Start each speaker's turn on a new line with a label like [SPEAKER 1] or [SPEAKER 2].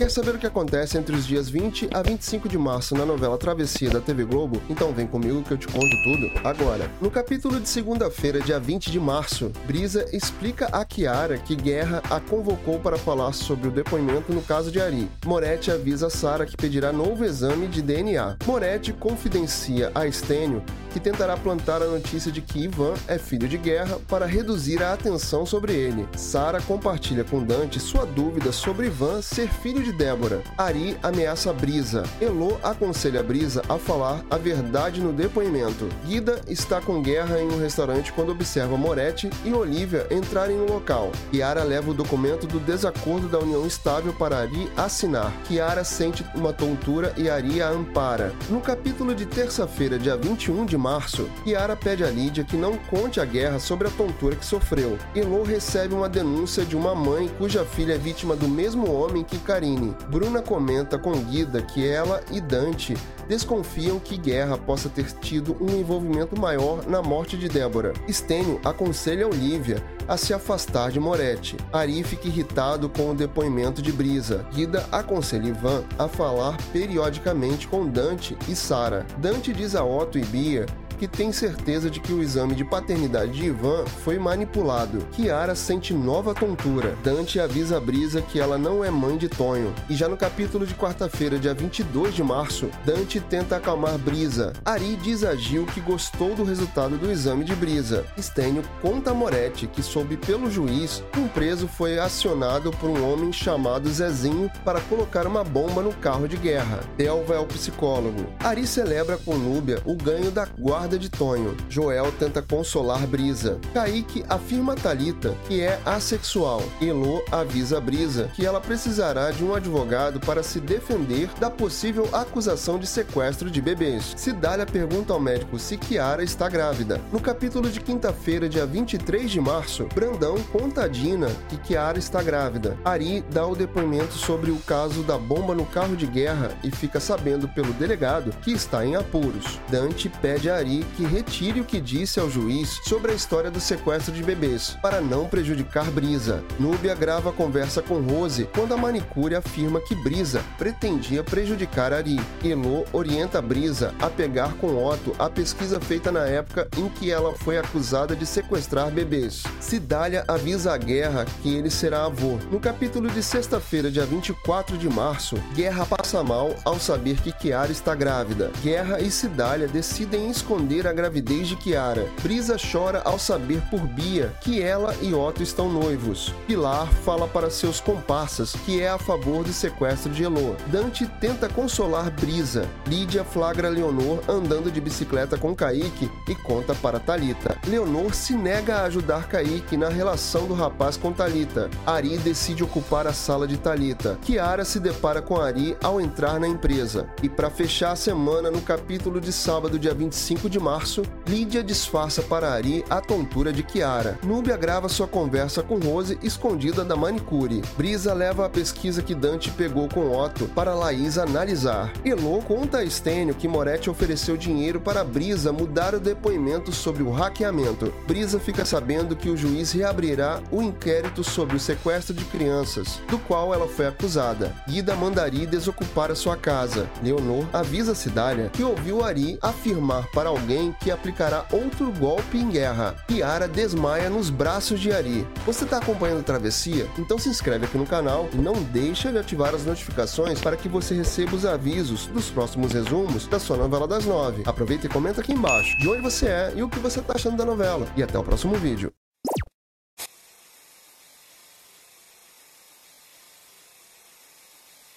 [SPEAKER 1] Quer saber o que acontece entre os dias 20 a 25 de março na novela Travessia da TV Globo? Então vem comigo que eu te conto tudo agora. No capítulo de segunda-feira, dia 20 de março, Brisa explica a Kiara que Guerra a convocou para falar sobre o depoimento no caso de Ari. Moretti avisa Sara que pedirá novo exame de DNA. Moretti confidencia a Estênio que tentará plantar a notícia de que Ivan é filho de Guerra para reduzir a atenção sobre ele. Sara compartilha com Dante sua dúvida sobre Ivan ser filho de de Débora. Ari ameaça Brisa. Elo aconselha Brisa a falar a verdade no depoimento. Guida está com guerra em um restaurante quando observa Moretti e Olivia entrarem no local. Kiara leva o documento do desacordo da união estável para Ari assinar. Kiara sente uma tontura e Ari a ampara. No capítulo de terça-feira, dia 21 de março, Kiara pede a Lídia que não conte a guerra sobre a tontura que sofreu. Elo recebe uma denúncia de uma mãe cuja filha é vítima do mesmo homem que Karine Bruna comenta com Guida que ela e Dante desconfiam que Guerra possa ter tido um envolvimento maior na morte de Débora. Stênio aconselha Olivia a se afastar de Moretti. Ari fica irritado com o depoimento de Brisa. Guida aconselha Ivan a falar periodicamente com Dante e Sara. Dante diz a Otto e Bia que tem certeza de que o exame de paternidade de Ivan foi manipulado. Kiara sente nova tontura. Dante avisa a Brisa que ela não é mãe de Tonho. E já no capítulo de quarta-feira, dia 22 de março, Dante tenta acalmar Brisa. Ari diz a Gil que gostou do resultado do exame de Brisa. Stênio conta a Moretti que soube pelo juiz que um preso foi acionado por um homem chamado Zezinho para colocar uma bomba no carro de guerra. Delva é o psicólogo. Ari celebra com Núbia o ganho da guarda de Tonho. Joel tenta consolar Brisa. Kaique afirma a Talita que é assexual. Elo avisa Brisa que ela precisará de um advogado para se defender da possível acusação de sequestro de bebês. Cidália pergunta ao médico se Kiara está grávida. No capítulo de quinta-feira, dia 23 de março, Brandão conta a Dina que Kiara está grávida. Ari dá o depoimento sobre o caso da bomba no carro de guerra e fica sabendo pelo delegado que está em apuros. Dante pede a Ari que retire o que disse ao juiz sobre a história do sequestro de bebês, para não prejudicar Brisa. Núbia grava a conversa com Rose quando a manicure afirma que Brisa pretendia prejudicar Ari. Elo orienta Brisa a pegar com Otto a pesquisa feita na época em que ela foi acusada de sequestrar bebês. Cidália avisa a Guerra que ele será avô. No capítulo de sexta-feira, dia 24 de março, Guerra passa mal ao saber que Kiara está grávida. Guerra e Cidália decidem esconder a gravidez de Kiara. Brisa chora ao saber por Bia que ela e Otto estão noivos. Pilar fala para seus comparsas que é a favor do sequestro de Elo. Dante tenta consolar Brisa. Lídia flagra Leonor andando de bicicleta com Kaique e conta para Talita. Leonor se nega a ajudar Kaique na relação do rapaz com Talita. Ari decide ocupar a sala de Talita. Kiara se depara com Ari ao entrar na empresa. E para fechar a semana no capítulo de sábado, dia 25 de março, Lídia disfarça para Ari a tontura de Kiara. Núbia grava sua conversa com Rose escondida da manicure. Brisa leva a pesquisa que Dante pegou com Otto para Laís analisar. Elo conta a Estênio que Moretti ofereceu dinheiro para Brisa mudar o depoimento sobre o hackeamento. Brisa fica sabendo que o juiz reabrirá o inquérito sobre o sequestro de crianças, do qual ela foi acusada. Guida mandaria desocupar a sua casa. Leonor avisa Cidália que ouviu Ari afirmar para alguém alguém que aplicará outro golpe em guerra. Kiara desmaia nos braços de Ari. Você está acompanhando a travessia? Então se inscreve aqui no canal e não deixa de ativar as notificações para que você receba os avisos dos próximos resumos da sua novela das nove. Aproveita e comenta aqui embaixo de onde você é e o que você está achando da novela. E até o próximo vídeo.